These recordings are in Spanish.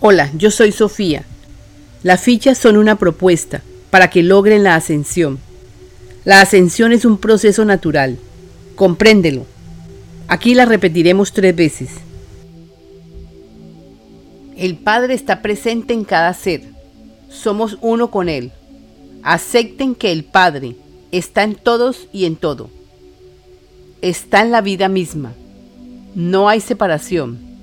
Hola, yo soy Sofía. Las fichas son una propuesta para que logren la ascensión. La ascensión es un proceso natural. Compréndelo. Aquí la repetiremos tres veces. El Padre está presente en cada ser. Somos uno con Él. Acepten que el Padre está en todos y en todo. Está en la vida misma. No hay separación.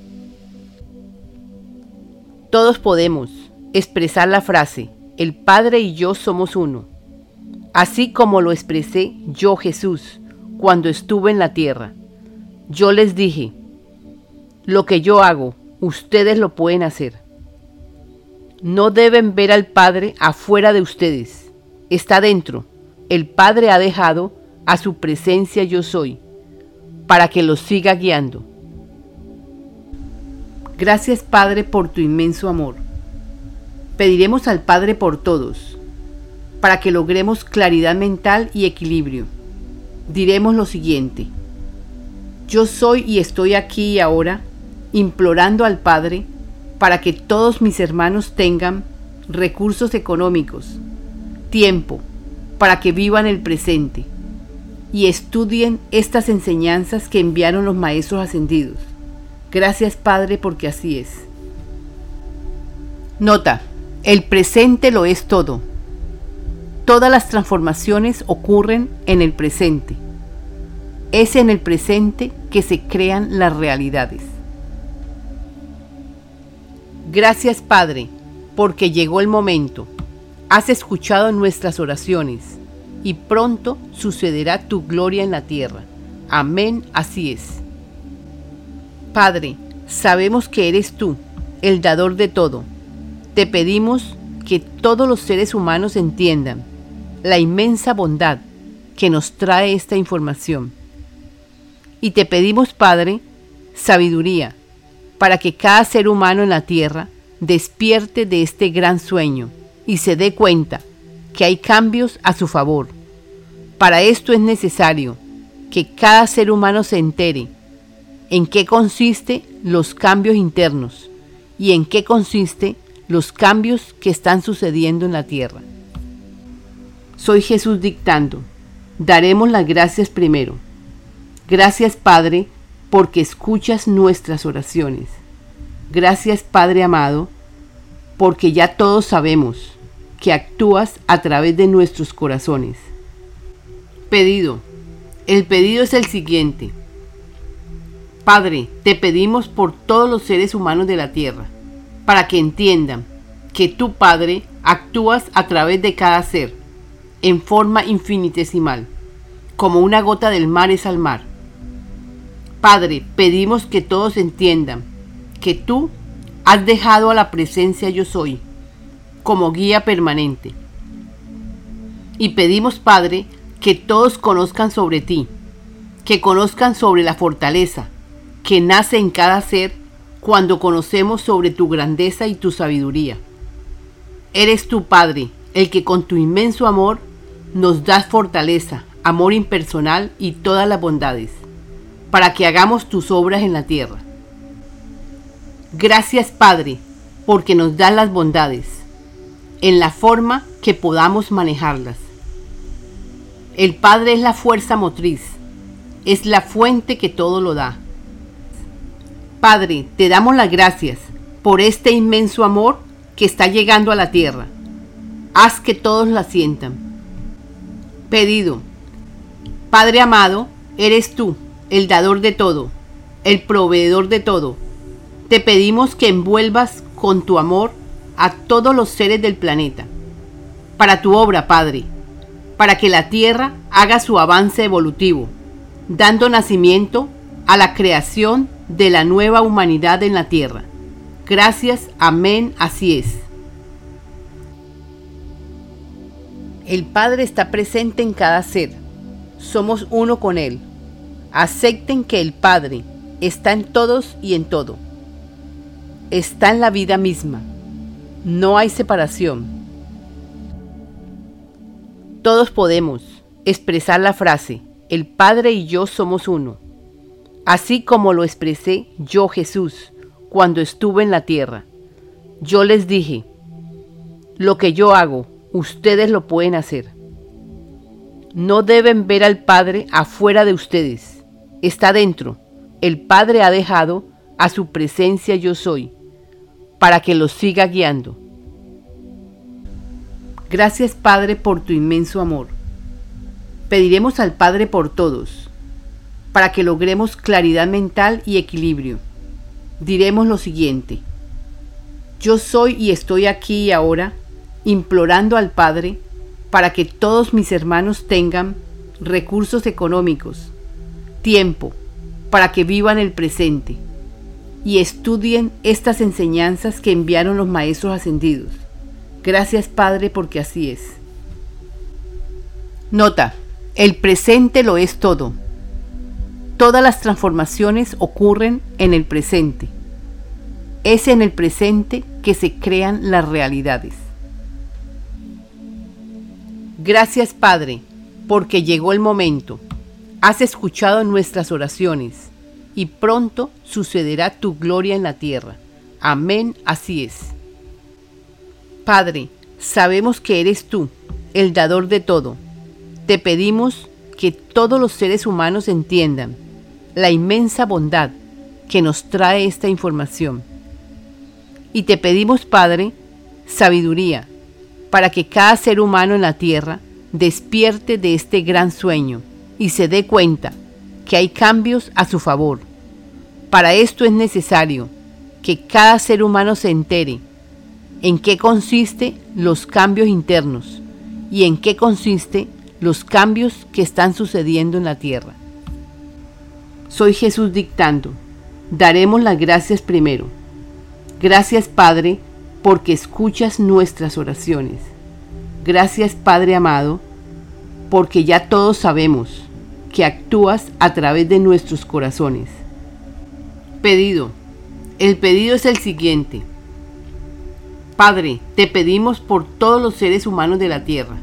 Todos podemos expresar la frase, el Padre y yo somos uno, así como lo expresé yo Jesús cuando estuve en la tierra. Yo les dije, lo que yo hago, ustedes lo pueden hacer. No deben ver al Padre afuera de ustedes, está dentro. El Padre ha dejado a su presencia yo soy, para que los siga guiando. Gracias Padre por tu inmenso amor. Pediremos al Padre por todos, para que logremos claridad mental y equilibrio. Diremos lo siguiente. Yo soy y estoy aquí y ahora implorando al Padre para que todos mis hermanos tengan recursos económicos, tiempo, para que vivan el presente y estudien estas enseñanzas que enviaron los Maestros Ascendidos Gracias Padre porque así es. Nota, el presente lo es todo. Todas las transformaciones ocurren en el presente. Es en el presente que se crean las realidades. Gracias Padre, porque llegó el momento. Has escuchado nuestras oraciones y pronto sucederá tu gloria en la tierra. Amén, así es. Padre, sabemos que eres tú, el dador de todo. Te pedimos que todos los seres humanos entiendan la inmensa bondad que nos trae esta información. Y te pedimos, Padre, sabiduría para que cada ser humano en la tierra despierte de este gran sueño y se dé cuenta que hay cambios a su favor. Para esto es necesario que cada ser humano se entere en qué consiste los cambios internos y en qué consiste los cambios que están sucediendo en la tierra. Soy Jesús dictando. Daremos las gracias primero. Gracias Padre porque escuchas nuestras oraciones. Gracias Padre amado porque ya todos sabemos que actúas a través de nuestros corazones. Pedido. El pedido es el siguiente Padre, te pedimos por todos los seres humanos de la tierra, para que entiendan que tú, Padre, actúas a través de cada ser, en forma infinitesimal, como una gota del mar es al mar. Padre, pedimos que todos entiendan que tú has dejado a la presencia yo soy, como guía permanente. Y pedimos, Padre, que todos conozcan sobre ti, que conozcan sobre la fortaleza, que nace en cada ser cuando conocemos sobre tu grandeza y tu sabiduría. Eres tu Padre, el que con tu inmenso amor nos das fortaleza, amor impersonal y todas las bondades, para que hagamos tus obras en la tierra. Gracias Padre, porque nos das las bondades, en la forma que podamos manejarlas. El Padre es la fuerza motriz, es la fuente que todo lo da. Padre, te damos las gracias por este inmenso amor que está llegando a la tierra. Haz que todos la sientan. Pedido. Padre amado, eres tú, el dador de todo, el proveedor de todo. Te pedimos que envuelvas con tu amor a todos los seres del planeta, para tu obra, Padre, para que la Tierra haga su avance evolutivo, dando nacimiento a la creación de la nueva humanidad en la tierra. Gracias, amén, así es. El Padre está presente en cada ser. Somos uno con Él. Acepten que el Padre está en todos y en todo. Está en la vida misma. No hay separación. Todos podemos expresar la frase, el Padre y yo somos uno así como lo expresé yo Jesús cuando estuve en la tierra. Yo les dije, lo que yo hago, ustedes lo pueden hacer. No deben ver al Padre afuera de ustedes. Está dentro. El Padre ha dejado a su presencia yo soy, para que los siga guiando. Gracias Padre por tu inmenso amor. Pediremos al Padre por todos, para que logremos claridad mental y equilibrio. Diremos lo siguiente. Yo soy y estoy aquí y ahora, implorando al Padre para que todos mis hermanos tengan recursos económicos, tiempo, para que vivan el presente y estudien estas enseñanzas que enviaron los maestros ascendidos. Gracias Padre porque así es. Nota, el presente lo es todo. Todas las transformaciones ocurren en el presente. Es en el presente que se crean las realidades. Gracias Padre, porque llegó el momento. Has escuchado nuestras oraciones y pronto sucederá tu gloria en la tierra. Amén, así es. Padre, sabemos que eres tú, el dador de todo. Te pedimos que todos los seres humanos entiendan la inmensa bondad que nos trae esta información. Y te pedimos, Padre, sabiduría para que cada ser humano en la tierra despierte de este gran sueño y se dé cuenta que hay cambios a su favor. Para esto es necesario que cada ser humano se entere en qué consiste los cambios internos y en qué consiste los cambios que están sucediendo en la tierra. Soy Jesús dictando. Daremos las gracias primero. Gracias Padre porque escuchas nuestras oraciones. Gracias Padre amado, porque ya todos sabemos que actúas a través de nuestros corazones. Pedido. El pedido es el siguiente. Padre, te pedimos por todos los seres humanos de la tierra,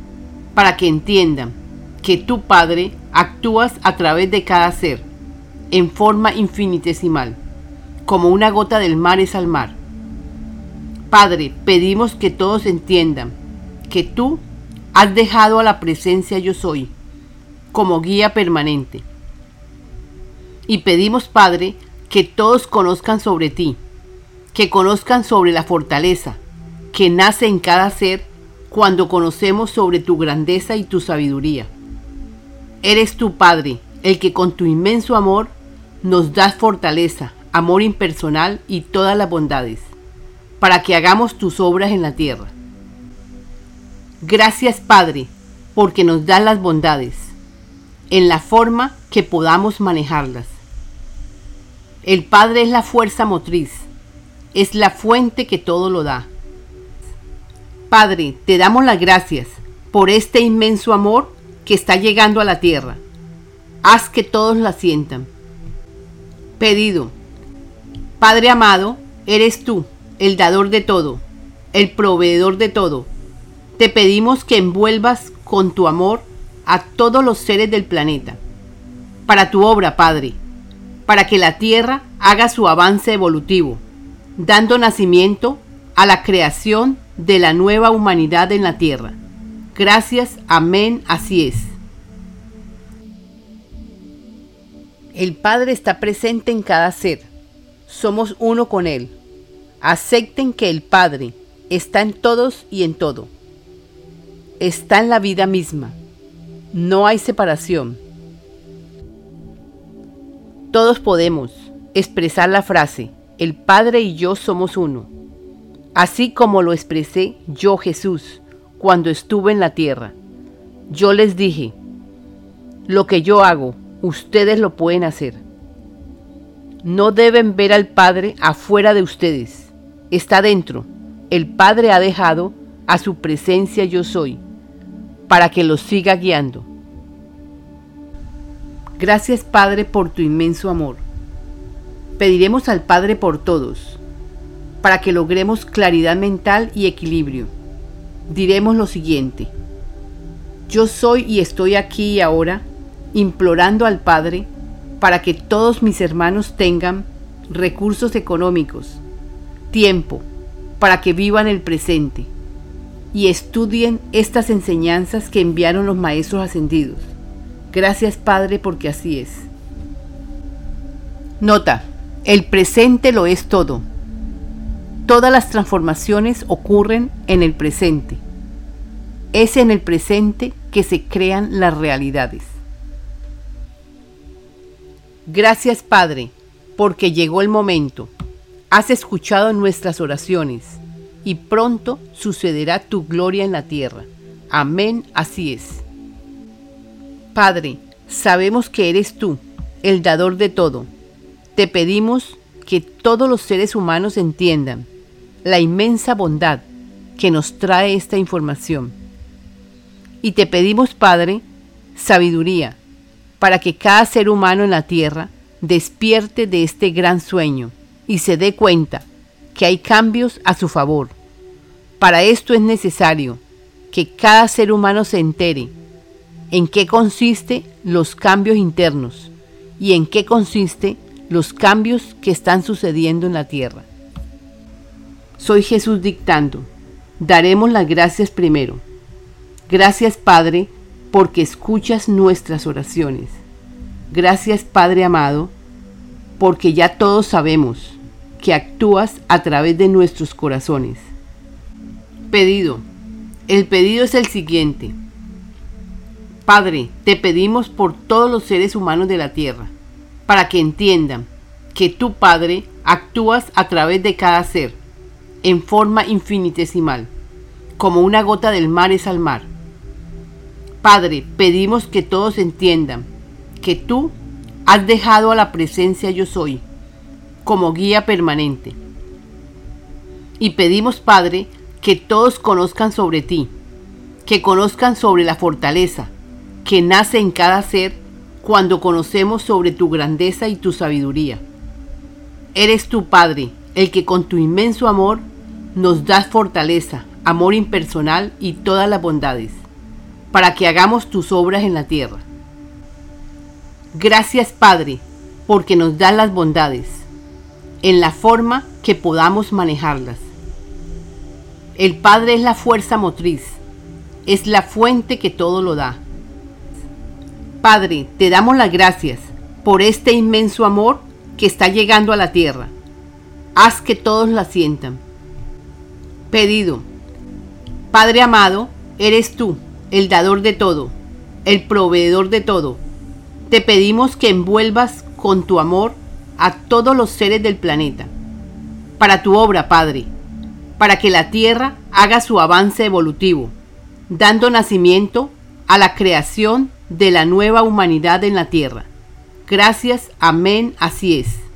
para que entiendan que tú, Padre, actúas a través de cada ser, en forma infinitesimal, como una gota del mar es al mar Padre, pedimos que todos entiendan que tú has dejado a la presencia yo soy como guía permanente. Y pedimos, Padre, que todos conozcan sobre ti, que conozcan sobre la fortaleza que nace en cada ser cuando conocemos sobre tu grandeza y tu sabiduría. Eres tu Padre, el que con tu inmenso amor nos das fortaleza, amor impersonal y todas las bondades para que hagamos tus obras en la tierra. Gracias Padre, porque nos das las bondades, en la forma que podamos manejarlas. El Padre es la fuerza motriz, es la fuente que todo lo da. Padre, te damos las gracias por este inmenso amor que está llegando a la tierra. Haz que todos la sientan. Pedido. Padre amado, eres tú el dador de todo, el proveedor de todo. Te pedimos que envuelvas con tu amor a todos los seres del planeta, para tu obra, Padre, para que la Tierra haga su avance evolutivo, dando nacimiento a la creación de la nueva humanidad en la Tierra. Gracias, amén, así es. El Padre está presente en cada ser. Somos uno con Él. Acepten que el Padre está en todos y en todo. Está en la vida misma. No hay separación. Todos podemos expresar la frase, el Padre y yo somos uno, así como lo expresé yo Jesús cuando estuve en la tierra. Yo les dije, lo que yo hago, ustedes lo pueden hacer. No deben ver al Padre afuera de ustedes está dentro. El Padre ha dejado a su presencia yo soy, para que los siga guiando. Gracias Padre por tu inmenso amor. Pediremos al Padre por todos, para que logremos claridad mental y equilibrio. Diremos lo siguiente. Yo soy y estoy aquí y ahora implorando al Padre para que todos mis hermanos tengan recursos económicos, tiempo, para que vivan el presente y estudien estas enseñanzas que enviaron los maestros ascendidos. Gracias Padre porque así es. Nota, el presente lo es todo. Todas las transformaciones ocurren en el presente. Es en el presente que se crean las realidades. Gracias Padre, porque llegó el momento. Has escuchado nuestras oraciones y pronto sucederá tu gloria en la tierra. Amén, así es. Padre, sabemos que eres tú, el dador de todo. Te pedimos que todos los seres humanos entiendan la inmensa bondad que nos trae esta información. Y te pedimos, Padre, sabiduría para que cada ser humano en la tierra despierte de este gran sueño y se dé cuenta que hay cambios a su favor. Para esto es necesario que cada ser humano se entere en qué consiste los cambios internos y en qué consiste los cambios que están sucediendo en la tierra. Soy Jesús dictando. Daremos las gracias primero. Gracias Padre porque escuchas nuestras oraciones. Gracias Padre amado porque ya todos sabemos que actúas a través de nuestros corazones. Pedido. El pedido es el siguiente. Padre, te pedimos por todos los seres humanos de la tierra, para que entiendan que tú, Padre, actúas a través de cada ser, en forma infinitesimal, como una gota del mar es al mar. Padre, pedimos que todos entiendan que tú has dejado a la presencia yo soy como guía permanente. Y pedimos, Padre, que todos conozcan sobre ti, que conozcan sobre la fortaleza que nace en cada ser cuando conocemos sobre tu grandeza y tu sabiduría. Eres tu Padre, el que con tu inmenso amor nos das fortaleza, amor impersonal y todas las bondades, para que hagamos tus obras en la tierra. Gracias Padre, porque nos das las bondades, en la forma que podamos manejarlas. El Padre es la fuerza motriz, es la fuente que todo lo da. Padre, te damos las gracias por este inmenso amor que está llegando a la tierra. Haz que todos la sientan. Pedido. Padre amado, eres tú, el dador de todo, el proveedor de todo te pedimos que envuelvas con tu amor a todos los seres del planeta, para tu obra, Padre, para que la Tierra haga su avance evolutivo, dando nacimiento a la creación de la nueva humanidad en la Tierra. Gracias, amén, así es.